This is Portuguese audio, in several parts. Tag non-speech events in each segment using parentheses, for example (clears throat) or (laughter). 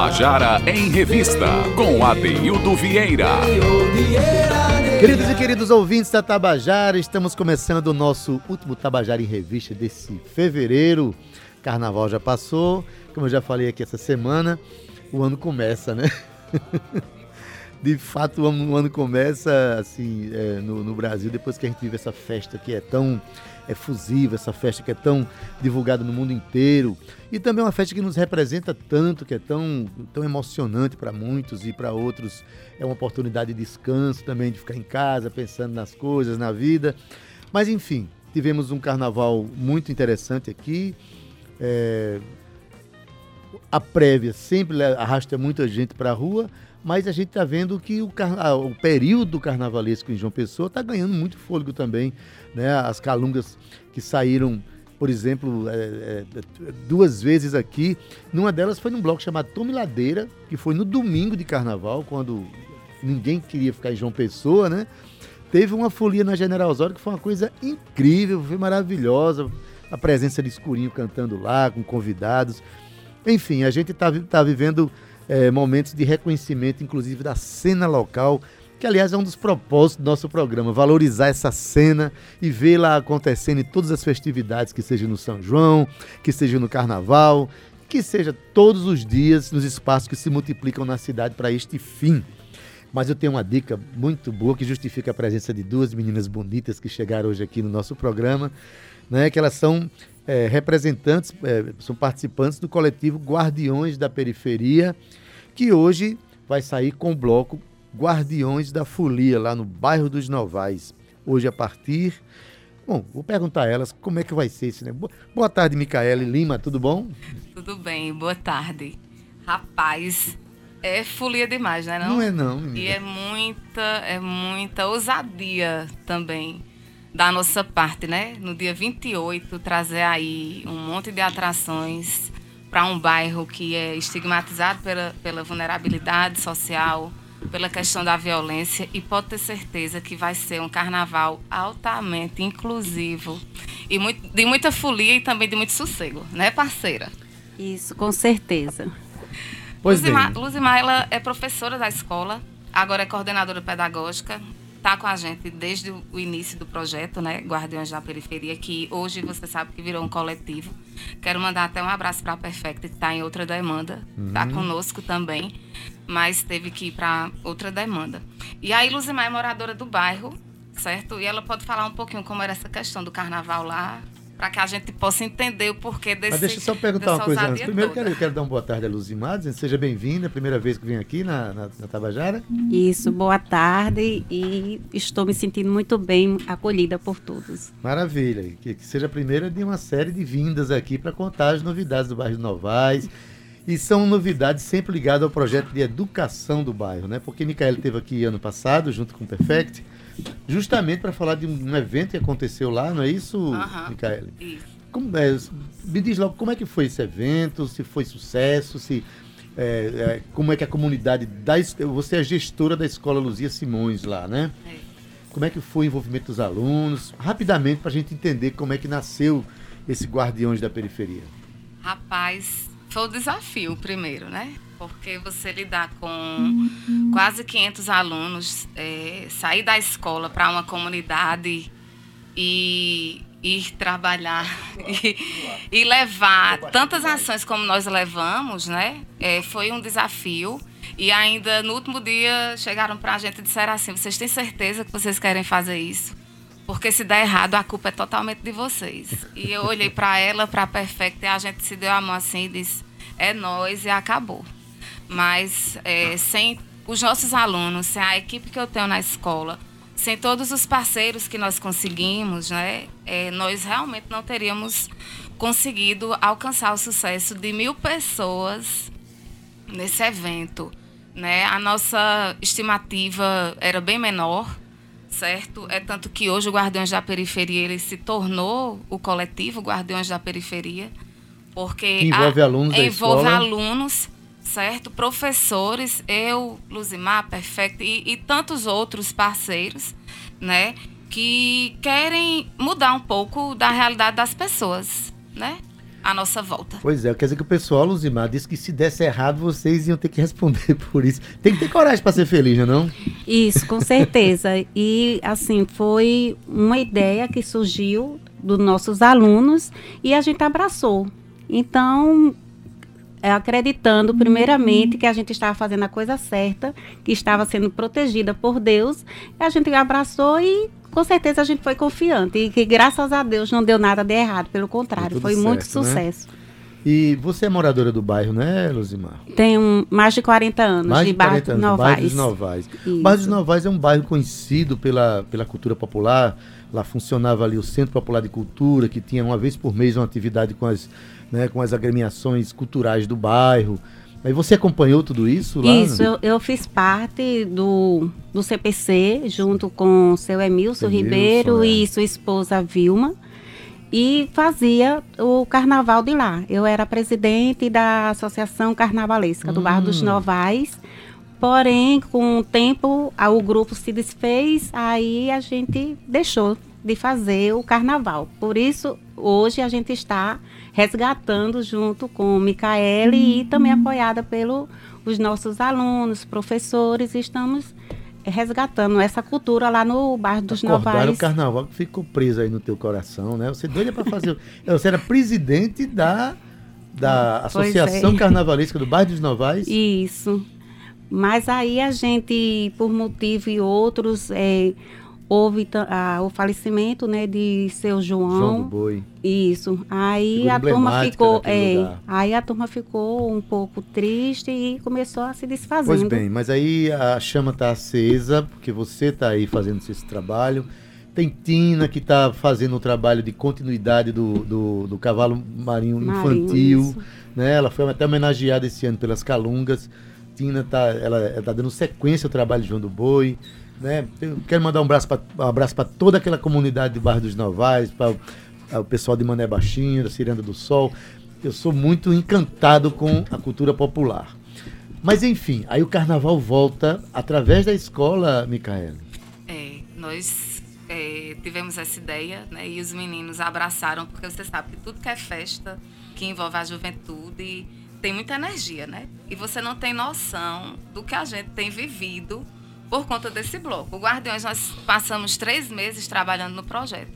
Tabajara em Revista, com Adeildo Vieira. Queridos e queridos ouvintes da Tabajara, estamos começando o nosso último Tabajara em Revista desse fevereiro. Carnaval já passou, como eu já falei aqui essa semana, o ano começa, né? (laughs) de fato, o ano, começa assim é, no, no, Brasil depois que a gente vive essa festa que é tão efusiva, essa festa que é tão divulgada no mundo inteiro e também uma festa que nos representa tanto, que é tão, tão emocionante para muitos e para outros é uma oportunidade de descanso também, de ficar em casa pensando nas coisas, na vida. Mas enfim, tivemos um carnaval muito interessante aqui. É, a prévia sempre arrasta muita gente para a rua, mas a gente está vendo que o, o, período carnavalesco em João Pessoa está ganhando muito fôlego também. Né? As calungas que saíram, por exemplo, é, é, duas vezes aqui. Numa delas foi num bloco chamado Tome Ladeira, que foi no domingo de carnaval, quando ninguém queria ficar em João Pessoa, né? Teve uma folia na General Osório que foi uma coisa incrível, foi maravilhosa. A presença de Escurinho cantando lá, com convidados. Enfim, a gente está tá vivendo é, momentos de reconhecimento, inclusive da cena local, que aliás é um dos propósitos do nosso programa, valorizar essa cena e vê-la acontecendo em todas as festividades, que seja no São João, que seja no Carnaval, que seja todos os dias nos espaços que se multiplicam na cidade para este fim. Mas eu tenho uma dica muito boa que justifica a presença de duas meninas bonitas que chegaram hoje aqui no nosso programa, né, que elas são é, representantes, é, são participantes do coletivo Guardiões da Periferia, que hoje vai sair com o bloco Guardiões da Folia, lá no bairro dos Novais. Hoje, a partir. Bom, vou perguntar a elas como é que vai ser esse, né? Boa tarde, Micaele Lima, tudo bom? Tudo bem, boa tarde. Rapaz, é folia demais, né? Não, não é não. Menina. E é muita, é muita ousadia também da nossa parte, né? No dia 28, trazer aí um monte de atrações para um bairro que é estigmatizado pela, pela vulnerabilidade social, pela questão da violência e pode ter certeza que vai ser um carnaval altamente inclusivo e muito, de muita folia e também de muito sossego, né, parceira? Isso, com certeza. Pois Luzimar, Luzimar, ela é professora da escola, agora é coordenadora pedagógica, está com a gente desde o início do projeto, né, Guardiões da Periferia, que hoje você sabe que virou um coletivo. Quero mandar até um abraço para a Perfect, que está em outra demanda, está uhum. conosco também, mas teve que ir para outra demanda. E aí, Luzimar é moradora do bairro, certo? E ela pode falar um pouquinho como era essa questão do carnaval lá, para que a gente possa entender o porquê desse Mas deixa eu só perguntar uma coisa antes. Primeiro, quero, quero dar uma boa tarde a Luzimar, dizendo seja bem-vinda, primeira vez que vem aqui na, na, na, Tabajara. Isso, boa tarde e estou me sentindo muito bem acolhida por todos. Maravilha, que, que seja a primeira de uma série de vindas aqui para contar as novidades do bairro Novais. E são novidades sempre ligadas ao projeto de educação do bairro, né? Porque Micael esteve aqui ano passado, junto com o Perfect, justamente para falar de um evento que aconteceu lá, não é isso, uhum. Micaele? Isso. Como, é, me diz logo como é que foi esse evento, se foi sucesso, se é, é, como é que a comunidade da você é gestora da escola Luzia Simões lá, né? É. Como é que foi o envolvimento dos alunos? Rapidamente para a gente entender como é que nasceu esse Guardiões da Periferia. Rapaz, foi o desafio primeiro, né? porque você lidar com quase 500 alunos, é, sair da escola para uma comunidade e ir trabalhar (laughs) e, e, levar tantas ações como nós levamos, né? É, foi um desafio. E ainda no último dia chegaram para a gente e disseram assim: vocês têm certeza que vocês querem fazer isso? Porque se der errado, a culpa é totalmente de vocês. E eu olhei para ela, para a Perfect, e a gente se deu a mão assim e disse: é nós e acabou mas é, sem os nossos alunos, sem a equipe que eu tenho na escola, sem todos os parceiros que nós conseguimos, né, é, nós realmente não teríamos conseguido alcançar o sucesso de mil pessoas nesse evento. Né? A nossa estimativa era bem menor, certo? É tanto que hoje o Guardiões da Periferia ele se tornou o coletivo Guardiões da Periferia, porque envolve a, alunos envolve alunos certo? Professores, eu, Luzimar, Perfect e, e tantos outros parceiros, né? Que querem mudar um pouco da realidade das pessoas, né? À nossa volta. Pois é, quer dizer que o pessoal, Luzimar, disse que se desse errado, vocês iam ter que responder (laughs) por isso. Tem que ter coragem para ser feliz, não é não? Isso, com certeza. e, assim, foi uma ideia que surgiu dos nossos alunos e a gente abraçou. Então, é, acreditando primeiramente que a gente estava fazendo a coisa certa, que estava sendo protegida por Deus, a gente abraçou e com certeza a gente foi confiante e que graças a Deus não deu nada de errado, pelo contrário, foi muito certo, né? sucesso. Né? E você é moradora do bairro, né, Luzimar? Tenho mais de 40 anos mais de, de 40 anos, Novais. Bairro dos Novais. O bairro dos Novais é um bairro conhecido pela, pela cultura popular. Lá funcionava ali o Centro Popular de Cultura, que tinha uma vez por mês uma atividade com as né, com as agremiações culturais do bairro. Aí você acompanhou tudo isso lá? Isso, eu, eu fiz parte do, do CPC, junto com seu Emilson, Emilson Ribeiro é. e sua esposa Vilma, e fazia o carnaval de lá. Eu era presidente da Associação Carnavalesca do hum. Bar dos Novais, porém, com o tempo, o grupo se desfez, aí a gente deixou de fazer o carnaval. Por isso, hoje a gente está resgatando junto com o Micaele uhum. e também apoiada pelos nossos alunos, professores, estamos resgatando essa cultura lá no bairro dos Acordaram Novais. o carnaval que ficou preso aí no teu coração, né? Você doida para fazer. (laughs) Você era presidente da, da Associação é. Carnavalesca do bairro dos Novais? Isso. Mas aí a gente, por motivo e outros, é, houve o falecimento né, de seu João. João do Boi. Isso. Aí a turma ficou. É, aí a turma ficou um pouco triste e começou a se desfazer. Pois bem, mas aí a chama está acesa, porque você está aí fazendo esse trabalho. Tem Tina que está fazendo o trabalho de continuidade do, do, do cavalo marinho, marinho infantil. Isso. Né? Ela foi até homenageada esse ano pelas Calungas. Tina tá, ela está dando sequência ao trabalho de João do Boi. Né? Eu quero mandar um abraço para um toda aquela comunidade do bairro dos Novais, para o pessoal de Mané Baixinho, da Ciranda do Sol. Eu sou muito encantado com a cultura popular. Mas enfim, aí o carnaval volta através da escola, Micaela. É, nós é, tivemos essa ideia, né? E os meninos abraçaram, porque você sabe que tudo que é festa, que envolve a juventude, tem muita energia, né? E você não tem noção do que a gente tem vivido por conta desse bloco. O Guardiões, nós passamos três meses trabalhando no projeto.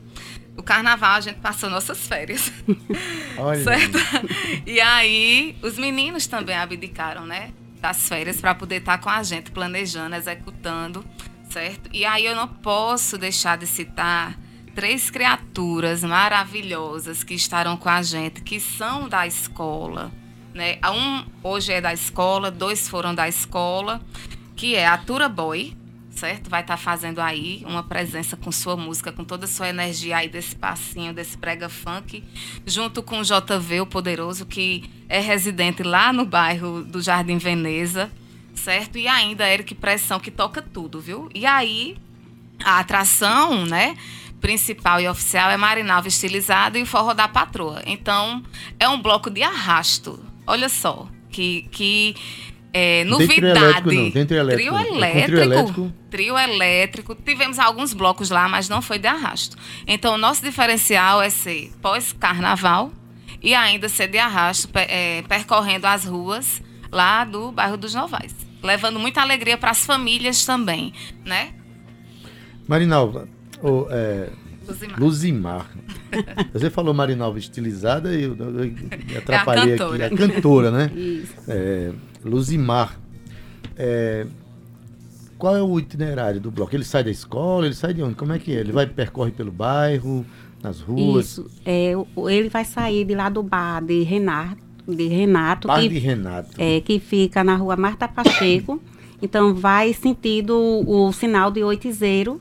O carnaval a gente passou nossas férias. (laughs) Olha. certo? E aí, os meninos também abdicaram, né? Das férias para poder estar com a gente, planejando, executando, certo? E aí eu não posso deixar de citar três criaturas maravilhosas que estarão com a gente, que são da escola. Né? Um hoje é da escola, dois foram da escola que é a Tura Boy, certo? Vai estar tá fazendo aí uma presença com sua música, com toda a sua energia aí desse passinho, desse prega funk, junto com o JV, o Poderoso, que é residente lá no bairro do Jardim Veneza, certo? E ainda Eric Pressão, que toca tudo, viu? E aí, a atração, né? Principal e oficial é Marinalva Estilizada e o Forró da Patroa. Então, é um bloco de arrasto. Olha só, que, que é, novidade. Trio elétrico, trio elétrico. Trio elétrico, trio elétrico. Trio elétrico. Tivemos alguns blocos lá, mas não foi de arrasto. Então, o nosso diferencial é ser pós-carnaval e ainda ser de arrasto, é, percorrendo as ruas lá do bairro dos Novais. Levando muita alegria para as famílias também, né? Marinalva, oh, é, Luzimar. Luzimar. Você falou Marinalva estilizada e eu, eu, eu atrapalhei é aqui. A cantora, né? Isso. É, Luzimar. É, qual é o itinerário do bloco? Ele sai da escola, ele sai de onde? Como é que é? Ele vai percorre pelo bairro, nas ruas? Isso. É, ele vai sair de lá do bar de Renato, de Renato. Bar que, de Renato. É, que fica na rua Marta Pacheco. então vai sentido o, o sinal de Oitizeiro,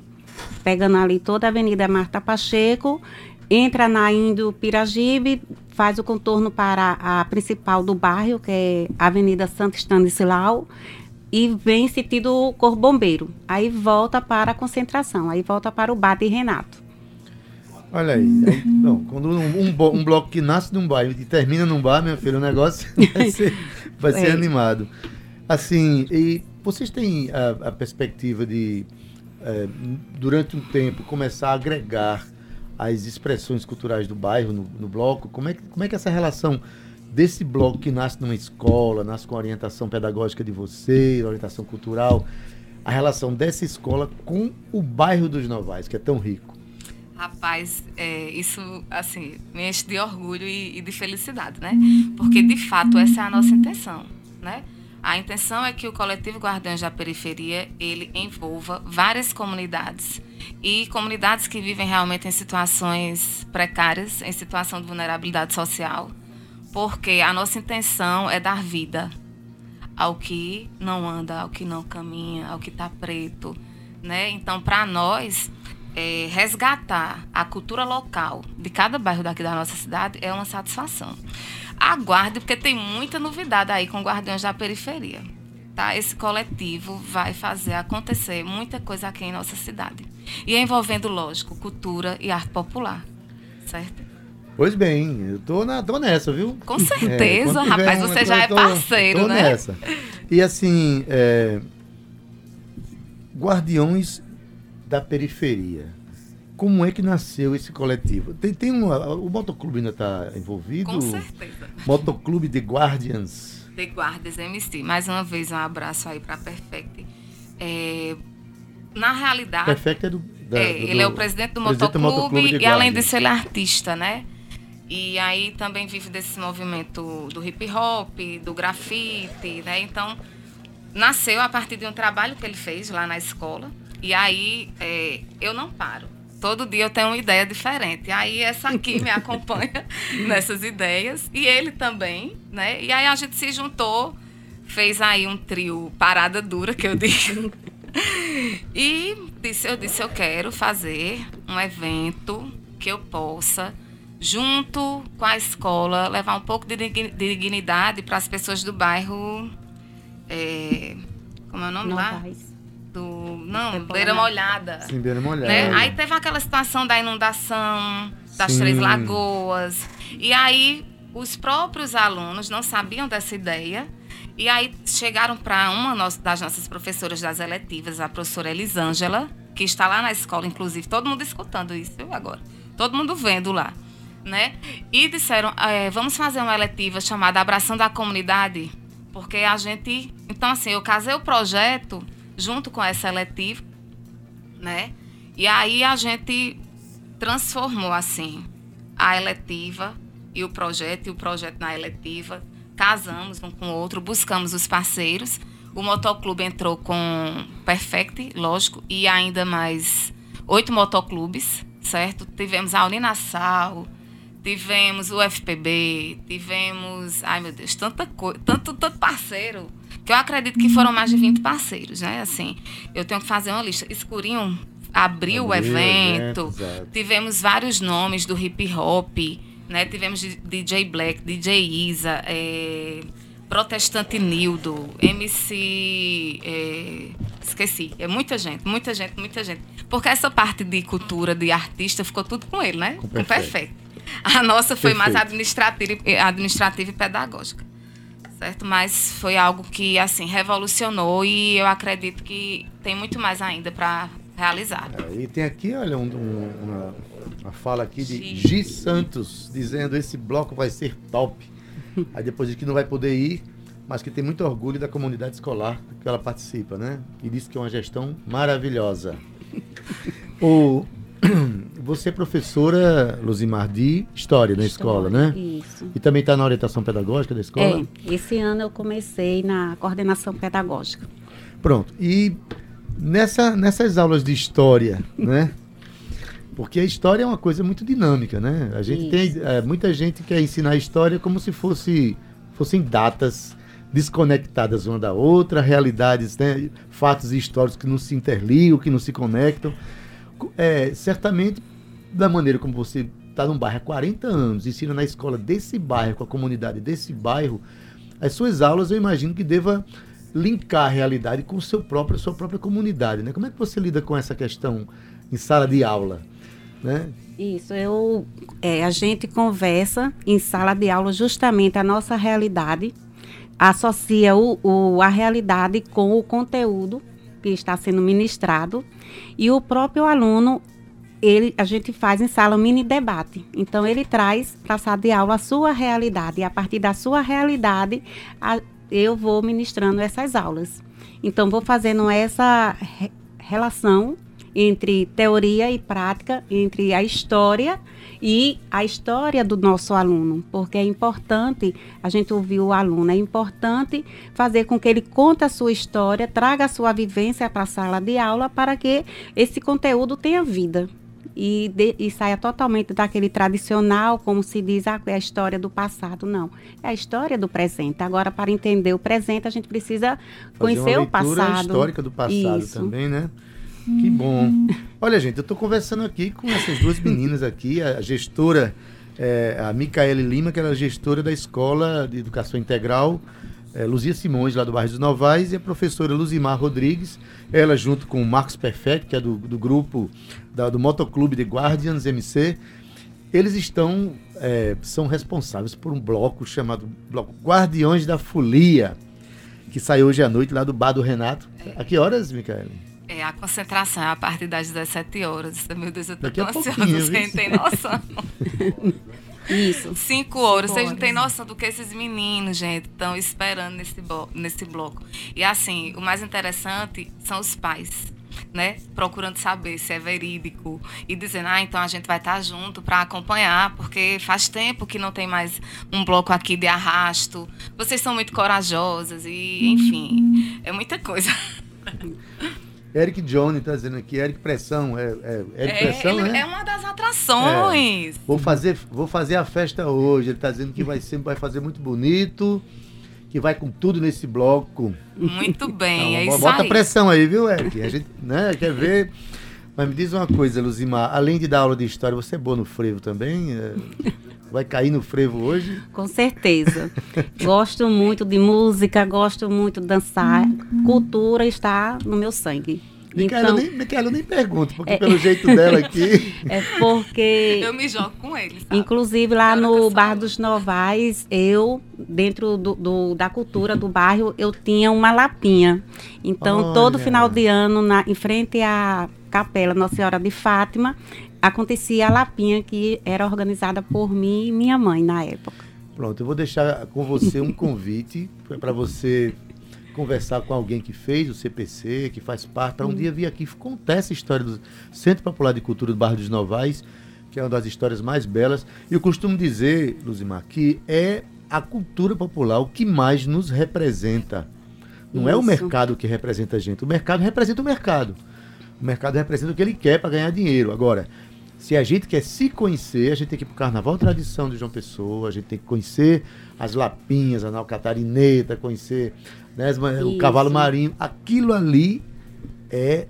pegando ali toda a Avenida Marta Pacheco, entra na Indo Piragibe, faz o contorno para a principal do bairro, que é a Avenida Santo Stanislau, e vem sentido Cor Bombeiro. Aí volta para a concentração, aí volta para o bar de Renato. Olha aí, aí não, quando um, um, um, bloco que nasce num bairro e termina num bar, meu filho, o negócio (laughs) vai ser, vai ser é. animado. Assim, e vocês têm a, a perspectiva de, é, durante um tempo, começar a agregar as expressões culturais do bairro no, no bloco. Como é, que, como é que é essa relação desse bloco que nasce numa escola, nasce com a orientação pedagógica de você, orientação cultural, a relação dessa escola com o bairro dos Novais, que é tão rico? Rapaz, é, isso assim me enche de orgulho e, e, de felicidade, né? Porque de fato essa é a nossa intenção, né? A intenção é que o coletivo Guardiões da Periferia ele envolva várias comunidades e comunidades que vivem realmente em situações precárias, em situação de vulnerabilidade social, porque a nossa intenção é dar vida ao que não anda, ao que não caminha, ao que está preto, né? Então, para nós é, resgatar a cultura local de cada bairro daqui da nossa cidade é uma satisfação aguarde, porque tem muita novidade aí com Guardiões da Periferia. Tá? Esse coletivo vai fazer acontecer muita coisa aqui em nossa cidade. E envolvendo, lógico, cultura e arte popular. Certo? Pois bem, eu tô, na, tô nessa, viu? Com (laughs) certeza, é, rapaz, você já é parceiro, tô né? nessa. E assim, é, Guardiões da Periferia como é que nasceu esse coletivo? Tem, tem um, o motoclube ainda está envolvido? Com certeza. Motoclube The Guardians. The Guardians MC. Mais uma vez, um abraço aí para Perfect. É, na realidade. Perfect é do. Da, é, do ele é o presidente do presidente motoclube, motoclube e, além disso, ele é artista, né? E aí também vive desse movimento do hip hop, do grafite, né? Então, nasceu a partir de um trabalho que ele fez lá na escola. E aí, é, eu não paro todo dia eu tenho uma ideia diferente. Aí essa aqui me (laughs) acompanha (laughs) nessas ideias e ele também, né? E aí a gente se juntou, fez aí um trio parada dura que eu digo. (laughs) e disse, eu disse eu quero fazer um evento que eu possa junto com a escola levar um pouco de dignidade para as pessoas do bairro é, como é o nome Não lá? Do. Não, beira molhada. Sim, beira molhada. Né? Aí teve aquela situação da inundação das Sim. Três Lagoas. E aí os próprios alunos não sabiam dessa ideia. E aí chegaram para uma das nossas professoras das eletivas, a professora Elisângela, que está lá na escola, inclusive, todo mundo escutando isso agora. Todo mundo vendo lá. Né? E disseram, é, vamos fazer uma eletiva chamada Abração da Comunidade, porque a gente... Então, assim, eu casei o projeto junto com essa eletiva, né? E aí a gente transformou assim a eletiva e o projeto e o projeto na eletiva, casamos um com o outro, buscamos os parceiros. O motoclube entrou com Perfect, lógico, e ainda mais oito motoclubes, certo? Tivemos a Uninassal, tivemos o FPB, tivemos, ai meu Deus, tanta coisa, tanto, tanto parceiro que eu acredito que foram mais de 20 parceiros, né? Assim, eu tenho que fazer uma lista. Escurinho abriu, o evento. tivemos vários nomes do hip hop, né? Tivemos DJ Black, DJ Isa, é, Protestante Nildo, MC. É, esqueci. É muita gente, muita gente, muita gente. Porque essa parte de cultura, de artista, ficou tudo com ele, né? Com perfeito. Com perfeito. A nossa foi Perfeito. mais administrativa, administrativa e pedagógica certo? Mas foi algo que, assim, revolucionou e eu acredito que tem muito mais ainda para realizar. É, e tem aqui, olha, um, um, uma, uma, fala aqui de Gi Santos, dizendo esse bloco vai ser top. (laughs) Aí depois diz que não vai poder ir, mas que tem muito orgulho da comunidade escolar que ela participa, né? E diz que é uma gestão maravilhosa. (laughs) (clears throat) o, você é professora, Luzimar, de História na escola, né? Isso. E também está na orientação pedagógica da escola? É, esse ano eu comecei na coordenação pedagógica. Pronto. E nessa, nessas aulas de História, (laughs) né? Porque a história é uma coisa muito dinâmica, né? A gente Isso. tem... É, muita gente quer ensinar a história como se fosse, fossem datas desconectadas uma da outra, realidades, né? fatos históricos que não se interligam, que não se conectam é, certamente, da maneira como você está num bairro há 40 anos, ensina na escola desse bairro, com a comunidade desse bairro, as suas aulas eu imagino que deva linkar a realidade com seu próprio, sua própria comunidade. Né? Como é que você lida com essa questão em sala de aula? Né? Isso, eu, é, a gente conversa em sala de aula justamente a nossa realidade, associa o, o, a realidade com o conteúdo que está sendo ministrado e o próprio aluno ele, a gente faz em sala um mini debate. Então, ele traz para a sala de aula a sua realidade. E a partir da sua realidade, a, eu vou ministrando essas aulas. Então, vou fazendo essa re relação entre teoria e prática, entre a história e a história do nosso aluno, porque é importante a gente ouvir o aluno, é importante fazer com que ele conte a sua história, traga a sua vivência para a sala de aula para que esse conteúdo tenha vida. E, de, e, saia totalmente daquele tradicional, como se diz, ah, é a história do passado. Não, é a história do presente. Agora, para entender o presente, a gente precisa Fazer conhecer o passado. histórica do passado Isso. também, né? Que bom. (laughs) Olha, gente, eu estou conversando aqui com essas duas meninas aqui, a gestora, é, a Micaele Lima, que era é gestora da Escola de Educação Integral, é, Luzia Simões, lá do bairro dos Novais, e a professora Luzimar Rodrigues, ela junto com o Marcos Perfeito, que é do, do grupo da, do Motoclube de Guardians MC, eles estão, é, são responsáveis por um bloco chamado Bloco Guardiões da Folia, que saiu hoje à noite lá do Bar do Renato. A que horas, Micaele? É, a concentração é a partir das 17 horas. Meu Deus, eu tô Daqui tão ansiosa, vocês não têm noção. (laughs) Isso. Cinco horas. Vocês não têm noção do que esses meninos, gente, estão esperando nesse, nesse bloco. E assim, o mais interessante são os pais. Né? Procurando saber se é verídico e dizendo, ah, então a gente vai estar junto para acompanhar, porque faz tempo que não tem mais um bloco aqui de arrasto. Vocês são muito corajosas e, enfim, é muita coisa. (laughs) Eric Johnny está dizendo aqui, Eric Pressão, é, é Eric é, Pressão, né? É uma das atrações. É. Vou fazer, vou fazer a festa hoje. Ele está dizendo que vai ser, vai fazer muito bonito, que vai com tudo nesse bloco. Muito (laughs) bem, então, é isso bota aí. Bota pressão aí, viu, Eric? A gente, né, quer ver. Mas me diz uma coisa, Luzimar, além de dar aula de história, você é boa no frevo também? É, vai cair no frevo hoje? Com certeza. gosto muito de música, gosto muito de dançar. Cultura está no meu sangue. Micaela, então, nem, Micaela nem pergunto, porque é, pelo jeito dela aqui. (laughs) É porque. Eu me jogo com eles. Inclusive lá no Bar dos Novais, eu, dentro do, do, da cultura do bairro, eu tinha uma lapinha. Então, Olha. todo final de ano, na, em frente à capela Nossa Senhora de Fátima, acontecia a lapinha que era organizada por mim e minha mãe na época. Pronto, eu vou deixar com você um convite para você conversar com alguém que fez o CPC, que faz parte, para um hum. dia vir aqui contar essa história do Centro Popular de Cultura do Bairro dos Novais, que é uma das histórias mais belas. E eu costumo dizer, Luzimar, que é a cultura popular o que mais nos representa. Não Isso. é o mercado que representa a gente, o mercado representa o mercado. O mercado representa o que ele quer para ganhar dinheiro. Agora, se a gente quer se conhecer, a gente tem que ir para o Carnaval Tradição de João Pessoa, a gente tem que conhecer as lapinhas, a nau catarineta, conhecer né, o cavalo marinho. Aquilo ali é.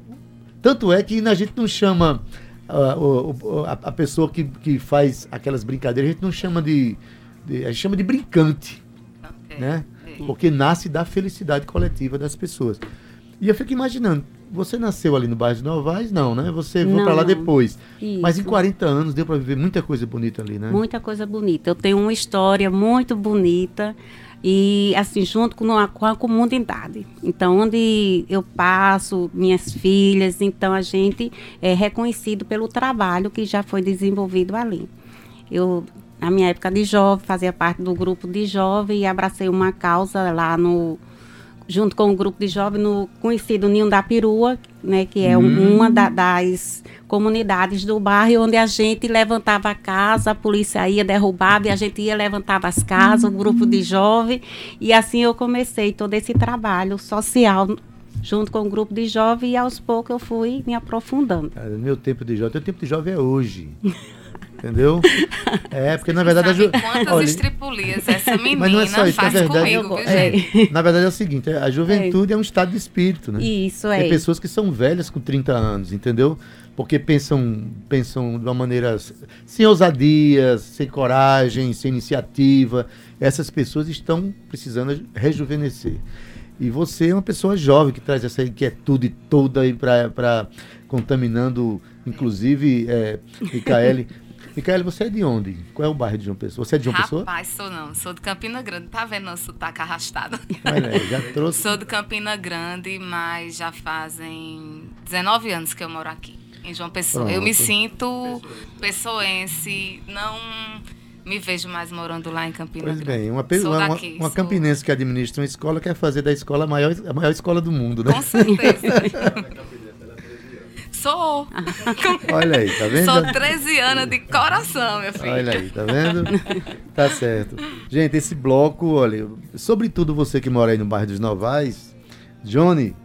Tanto é que a gente não chama uh, a, a, pessoa que, que faz aquelas brincadeiras, a gente não chama de. de a gente chama de brincante. Okay. Né? Porque nasce da felicidade coletiva das pessoas. E eu fico imaginando, você nasceu ali no bairro de Novais? Não, né? Você foi para lá depois. Isso. Mas em 40 anos deu para viver muita coisa bonita ali, né? Muita coisa bonita. Eu tenho uma história muito bonita e assim junto com a, com a comunidade. Então, onde eu passo, minhas filhas, então a gente é reconhecido pelo trabalho que já foi desenvolvido ali. Eu na minha época de jovem fazia parte do grupo de jovem e abracei uma causa lá no junto com o grupo de jovens no conhecido Ninho da Perua, né, que é hum. uma da, das comunidades do bairro onde a gente levantava a casa, a polícia ia derrubava e a gente ia levantava as casas, um grupo de jovens e assim eu comecei todo esse trabalho social junto com o grupo de jovens e aos poucos eu fui me aprofundando. meu tempo de jovem, teu tempo de jovem é hoje. (laughs) Entendeu? (laughs) É, porque na verdade. Sabe quantas Olha, estripulias essa menina (laughs) mas não é só isso, faz na verdade, comigo, é, Na verdade é o seguinte: a juventude é. é um estado de espírito, né? Isso, é. Tem pessoas que são velhas com 30 anos, entendeu? Porque pensam, pensam de uma maneira sem ousadia, sem coragem, sem iniciativa. Essas pessoas estão precisando rejuvenescer. E você é uma pessoa jovem que traz essa inquietude toda aí para contaminando, inclusive, é, Micaele, (laughs) Micaela, você é de onde? Qual é o bairro de João Pessoa? Você é de João Rapaz, Pessoa? Rapaz, sou não. Sou de Campina Grande. Tá vendo nosso sotaque arrastado? Olha, já trouxe. Sou de Campina Grande, mas já fazem 19 anos que eu moro aqui. em João Pessoa. Pronto. Eu me sinto pessoense, não me vejo mais morando lá em Campina Pois Grande. bem, uma, pe- Sou uma, uma, daqui, uma sou- campinense que administra uma escola quer fazer da escola a maior, a maior escola do mundo, né? Com certeza. (laughs) Sou. (laughs) Olha aí, tá vendo? Sou 13 anos de coração, meu filho. Olha aí, tá vendo? tá certo. Gente, esse bloco, olha, sobretudo você que mora aí no bairro dos Novais, Johnny,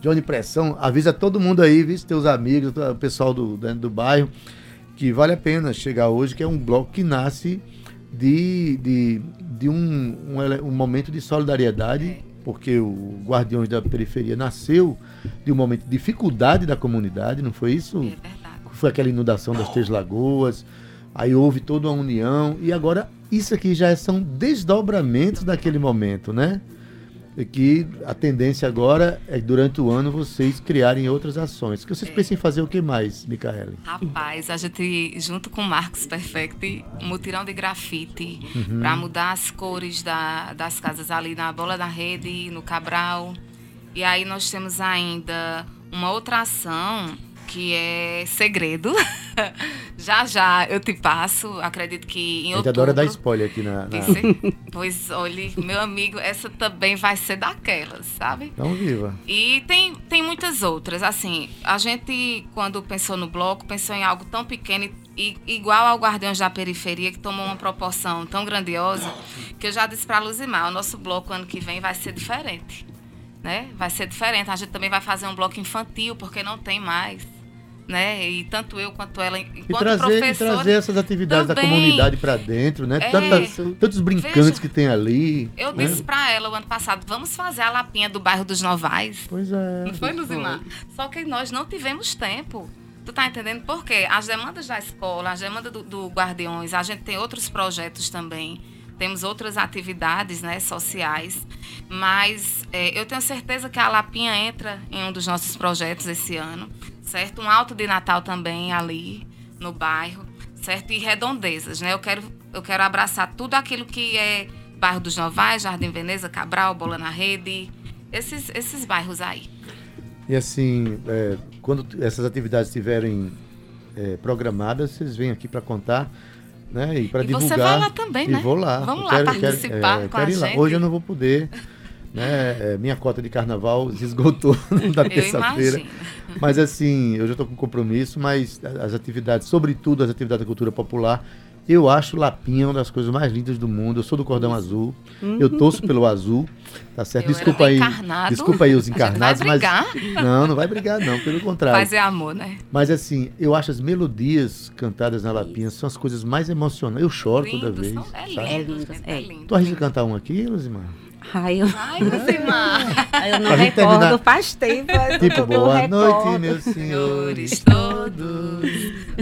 Johnny Pressão, avisa todo mundo aí, viu, teus amigos, o pessoal do, do, do bairro, que vale a pena chegar hoje, que é um bloco que nasce de, de, de um, um, um momento de solidariedade, porque o Guardiões da Periferia nasceu de um momento de dificuldade da comunidade, não foi isso? É foi aquela inundação das Três Lagoas, aí houve toda uma união, e agora isso aqui já são desdobramentos daquele momento, né? Que a tendência agora é durante o ano vocês criarem outras ações. Que vocês pensam em fazer o que mais, Micaele? Rapaz, a gente, junto com o Marcos Perfect, um mutirão de grafite Uhum. para mudar as cores da- das casas ali na Bola da Rede, no Cabral. E aí nós temos ainda uma outra ação que é segredo. (laughs) já já eu te passo, acredito que em A gente outubro. adora dar spoiler aqui na. na... Pois, olhe, meu amigo, essa também vai ser daquelas, sabe? Então viva. E tem, tem muitas outras. Assim, a gente, quando pensou no bloco, pensou em algo tão pequeno e igual ao Guardiões da Periferia, que tomou uma proporção tão grandiosa, que eu já disse para a Luzimar, o nosso bloco ano que vem vai ser diferente. Né? Vai ser diferente. A gente também vai fazer um bloco infantil, porque não tem mais. Né? E tanto eu quanto ela, E enquanto trazer, e trazer essas atividades da também. comunidade para dentro, né? É. Tantas- tantos brincantes Veja, que tem ali. Eu né? disse para ela o ano passado, vamos fazer a lapinha do bairro dos Novais. Pois é. Não foi, Luzimar? Só que nós não tivemos tempo. Tu tá entendendo por quê? As demandas da escola, as demandas do, do Guardiões, a gente tem outros projetos também. Temos outras atividades né, sociais. Mas é, eu tenho certeza que a Lapinha entra em um dos nossos projetos esse ano. Certo? Um alto de Natal também ali no bairro. Certo? E redondezas, né? Eu quero, eu quero abraçar tudo aquilo que é bairro dos Novais, Jardim Veneza, Cabral, Bola na Rede. Esses, esses bairros aí. E assim, é, quando essas atividades estiverem é, programadas, vocês vêm aqui para contar, né? E para E divulgar. você vai lá também, e né? vou lá. Vamos Eu lá quero- participar quero, é, com quero a gente. Hoje eu não vou poder. Né? É, minha cota de carnaval se esgotou (laughs) na Eu terça-feira. Mas assim, eu já estou com compromisso, mas as atividades, sobretudo as atividades da cultura popular, eu acho Lapinha uma das coisas mais lindas do mundo. Eu sou do cordão azul, eu torço pelo azul, tá certo? Eu desculpa aí, encarnado. desculpa aí os (laughs) gente vai encarnados, mas brigar? não, não vai brigar não, pelo contrário. Fazer amor, né? Mas assim, eu acho as melodias cantadas na Lapinha são as coisas mais emocionantes. Eu choro toda Lindo, vez. são- é lindo, É lindo, é. é lindo. Tu arrisca cantar um aqui, Luzimar? Ai, eu, Ai, eu não gente recordo, terminar- faz tempo. Tipo, boa recordo. noite, meus senhores Senhores todos,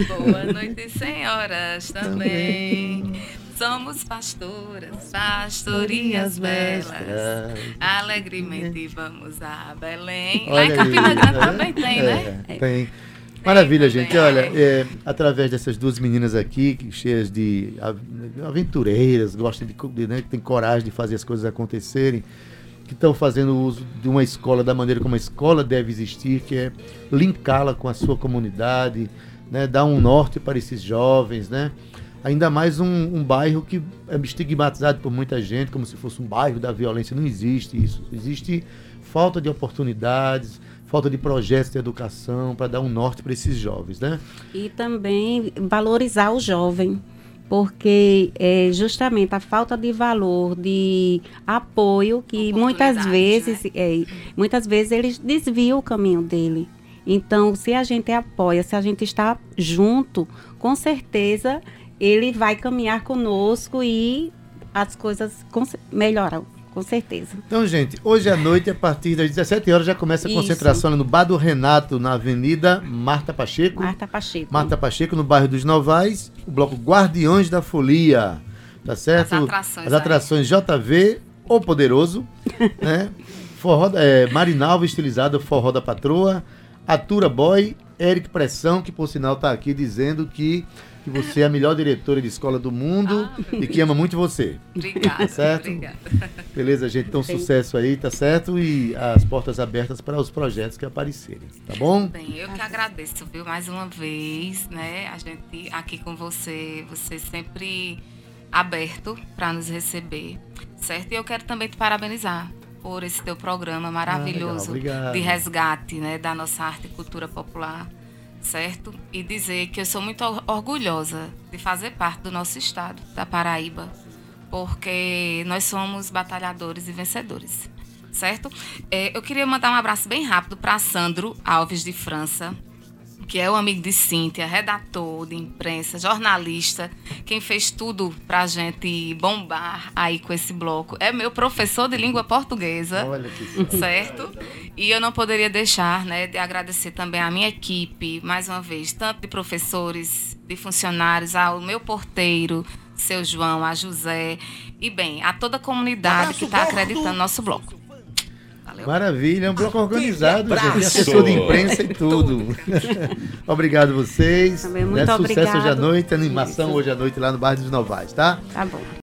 boa noite, senhoras também. Somos pastoras, pastorias belas. Alegremente vamos a Belém. Lá em Olha Campina aí, Grande tá também tem, É, né? Tem. Maravilha, também. gente. Olha, é, através dessas duas meninas aqui, cheias de av- aventureiras, gostam de né, que tem coragem de fazer as coisas acontecerem, que estão fazendo uso de uma escola da maneira como a escola deve existir, que é linká-la com a sua comunidade, né, dar um norte para esses jovens, né? Ainda mais um, um bairro que é estigmatizado por muita gente, como se fosse um bairro da violência. Não existe isso. Existe falta de oportunidades, falta de projetos de educação para dar um norte para esses jovens, né? E também valorizar o jovem, porque é justamente a falta de valor, de apoio, que muitas Oportunidades, vezes, é, muitas vezes eles desviam o caminho dele. Então, se a gente apoia, se a gente está junto, com certeza ele vai caminhar conosco e as coisas melhoram, com certeza. Então, gente, hoje à noite, a partir das 17 horas, já começa a Isso. concentração ali no Bar do Renato, na Avenida Marta Pacheco. Marta Pacheco. Marta Pacheco, no bairro dos Novais, o bloco Guardiões da Folia. Tá certo? As atrações As aí. atrações JV, O Poderoso, (laughs) né? Forró, da- é, Marinalva estilizada, Forró da Patroa, Atura Boy, Eric Pressão, que por sinal tá aqui dizendo que que você é a melhor diretora de escola do mundo ah. e que ama muito você. Obrigada. Tá certo? Obrigada. Beleza, gente? Então, sucesso aí, tá certo? E as portas abertas para os projetos que aparecerem, tá bom? Bem, eu que agradeço, viu, mais uma vez, né? A gente aqui com você, você sempre aberto para nos receber, certo? E eu quero também te parabenizar por esse teu programa maravilhoso ah, de resgate né, da nossa arte e cultura popular, certo? E dizer que eu sou muito orgulhosa de fazer parte do nosso estado, da Paraíba, porque nós somos batalhadores e vencedores, certo? É, eu queria mandar um abraço bem rápido para Sandro Alves de França, que é o amigo de Cíntia, redator de imprensa, jornalista, quem fez tudo pra gente bombar aí com esse bloco. É meu professor de língua portuguesa. Olha que (laughs) certo? E eu não poderia deixar, né, de agradecer também à minha equipe, mais uma vez, tanto de professores, de funcionários, ao meu porteiro, seu João, a José, e bem, a toda a comunidade que está acreditando no nosso bloco. Valeu. Maravilha, é um bloco organizado, gente. Assessor de imprensa e tudo. (laughs) obrigado vocês. Também muito né? Sucesso hoje à noite, animação Isso. hoje à noite lá no bairro dos Novais, tá? Tá bom.